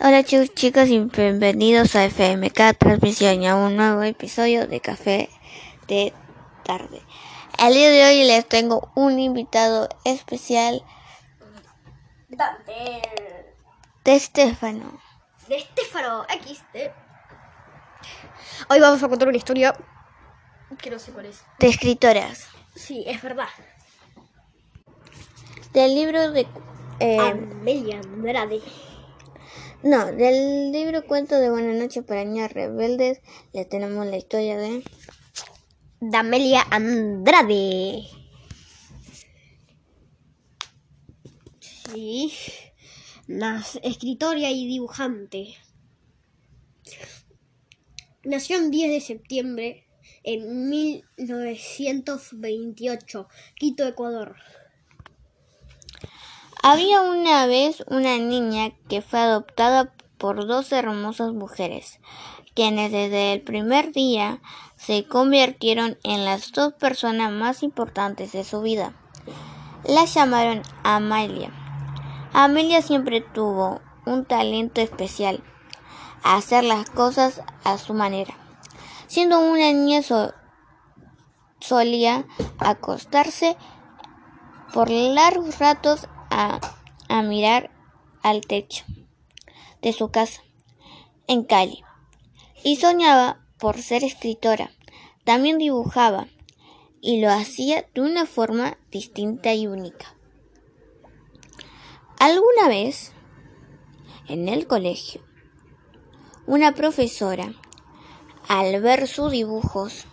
Hola chicos, chicos y bienvenidos a FMK Transmisión y a un nuevo episodio de Café de Tarde. El día de hoy les tengo un invitado especial De, de Estefano. de Estefano XD. Hoy vamos a contar una historia que no sé cuál es. de escritoras. Sí, es verdad. Del libro de... eh, Amelia Andrade. No, del libro Cuento de Buena Noche para Niños Rebeldes le tenemos la historia de... De Amelia Andrade. Sí. La escritora y dibujante. Nació el 10 de septiembre en 1928, Quito, Ecuador. Había una vez una niña que fue adoptada por dos hermosas mujeres, quienes desde el primer día se convirtieron en las dos personas más importantes de su vida. La llamaron Amalia. Amelia siempre tuvo un talento especial, a hacer las cosas a su manera. Siendo una niña so- solía acostarse por largos ratos a, mirar al techo de su casa en Cali y soñaba por ser escritora. También dibujaba y lo hacía de una forma distinta y única. Alguna vez, en el colegio, una profesora, al ver sus dibujos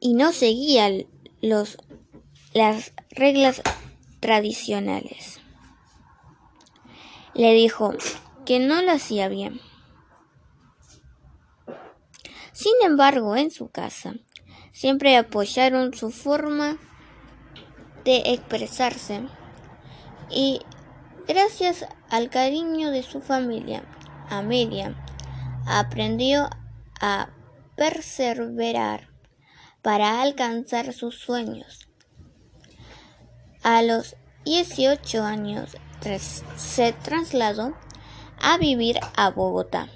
y no seguía los, las reglas tradicionales. Le dijo que no lo hacía bien. Sin embargo, en su casa siempre apoyaron su forma de expresarse y gracias al cariño de su familia, Amelia aprendió a perseverar para alcanzar sus sueños. A los 18 años se trasladó a vivir a Bogotá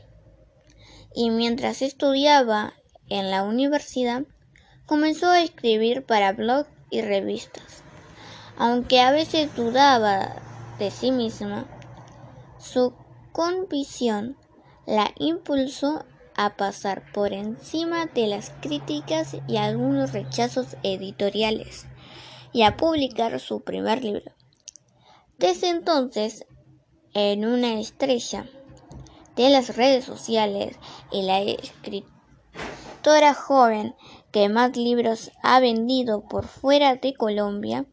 y mientras estudiaba en la universidad comenzó a escribir para blogs y revistas. Aunque a veces dudaba de sí misma, su convicción la impulsó a pasar por encima de las críticas y algunos rechazos editoriales y a publicar su primer libro. Desde entonces, en una estrella de las redes sociales y la escritora joven que más libros ha vendido por fuera de Colombia,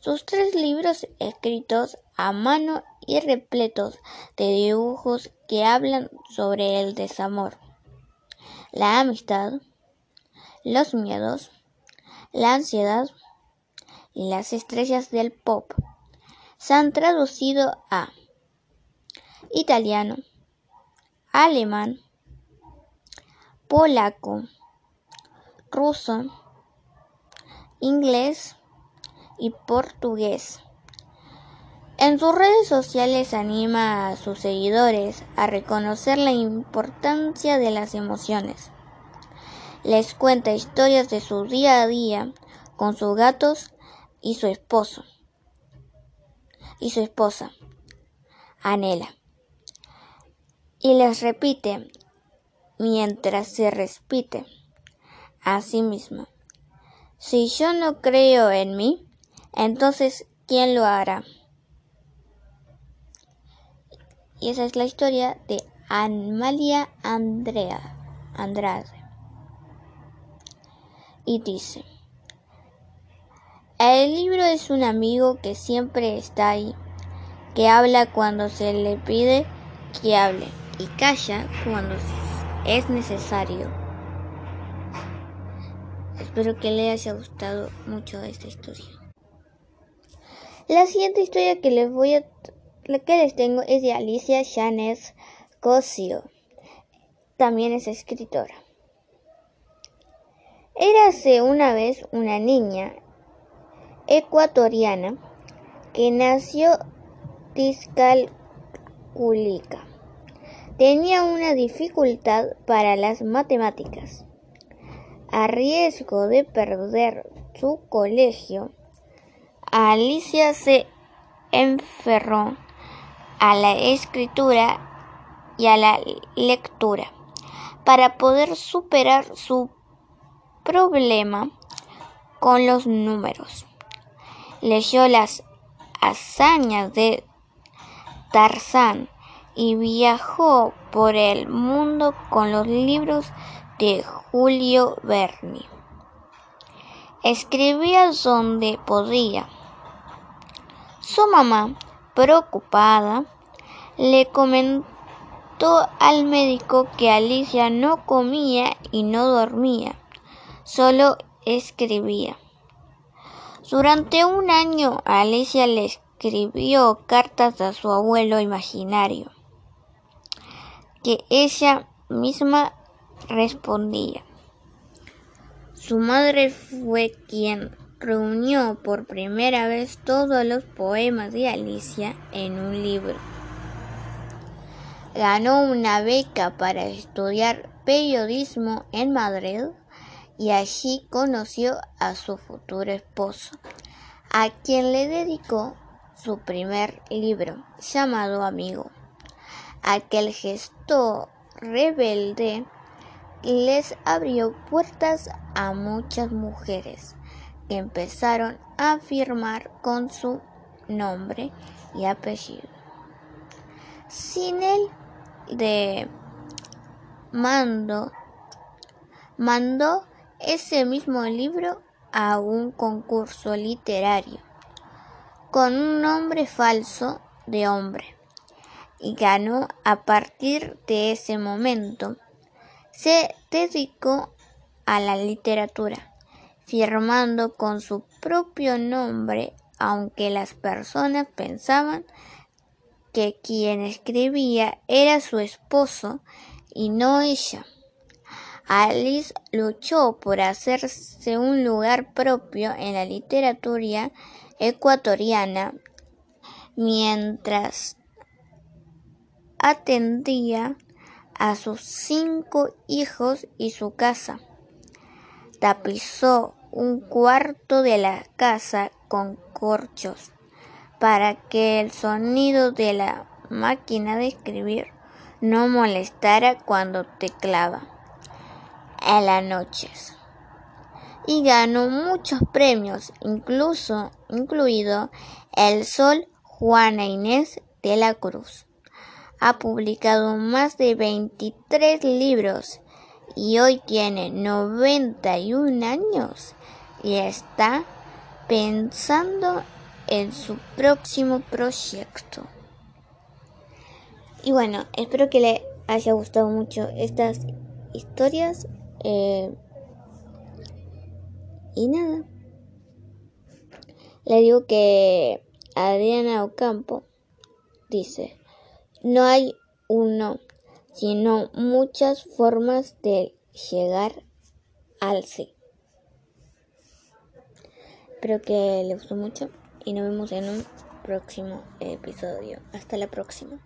sus tres libros escritos a mano y repletos de dibujos que hablan sobre el desamor, la amistad, los miedos, la ansiedad las estrellas del pop se han traducido a italiano, alemán, polaco, ruso, inglés y portugués. En sus redes sociales anima a sus seguidores a reconocer la importancia de las emociones. Les cuenta historias de su día a día con sus gatos y su esposo y su esposa, Anela. Y les repite mientras se repite a sí misma. Si yo no creo en mí, entonces ¿quién lo hará? Y esa es la historia de Amalia Andrea Andrade. Y dice, el libro es un amigo que siempre está ahí, que habla cuando se le pide que hable y calla cuando es necesario. Espero que le haya gustado mucho esta historia. La siguiente historia que les voy a la que les tengo es de Alicia Janes Cosio. También es escritora. Érase una vez una niña ecuatoriana que nació discal Kulika. Tenía una dificultad para las matemáticas. A riesgo de perder su colegio, Alicia se enferró a la escritura y a la lectura para poder superar su problema con los números. Leyó las hazañas de Tarzán y viajó por el mundo con los libros de Julio Verne. Escribía donde podía. Su mamá, preocupada, le comentó al médico que Alicia no comía y no dormía, solo escribía. Durante un año Alicia le escribió cartas a su abuelo imaginario, que ella misma respondía. Su madre fue quien reunió por primera vez todos los poemas de Alicia en un libro. Ganó una beca para estudiar periodismo en Madrid y allí conoció a su futuro esposo, a quien le dedicó su primer libro llamado Amigo. Aquel gesto rebelde les abrió puertas a muchas mujeres que empezaron a firmar con su nombre y apellido. Sin él de mando mandó ese mismo libro a un concurso literario con un nombre falso de hombre y ganó a partir de ese momento. Se dedicó a la literatura, firmando con su propio nombre, aunque las personas pensaban que quien escribía era su esposo y no ella. Alice luchó por hacerse un lugar propio en la literatura ecuatoriana mientras atendía a sus cinco hijos y su casa. Tapizó un cuarto de la casa con corchos para que el sonido de la máquina de escribir no molestara cuando teclaba en las noches. Y ganó muchos premios, incluso incluido el Sol Juana Inés de la Cruz. Ha publicado más de 23 libros y hoy tiene 91 años y está pensando en su próximo proyecto. Y bueno, espero que le haya gustado mucho estas historias. Eh, y nada. Le digo que Adriana Ocampo dice, no hay uno, sino muchas formas de llegar al sí. Espero que le gustó mucho y nos vemos en un próximo episodio. Hasta la próxima.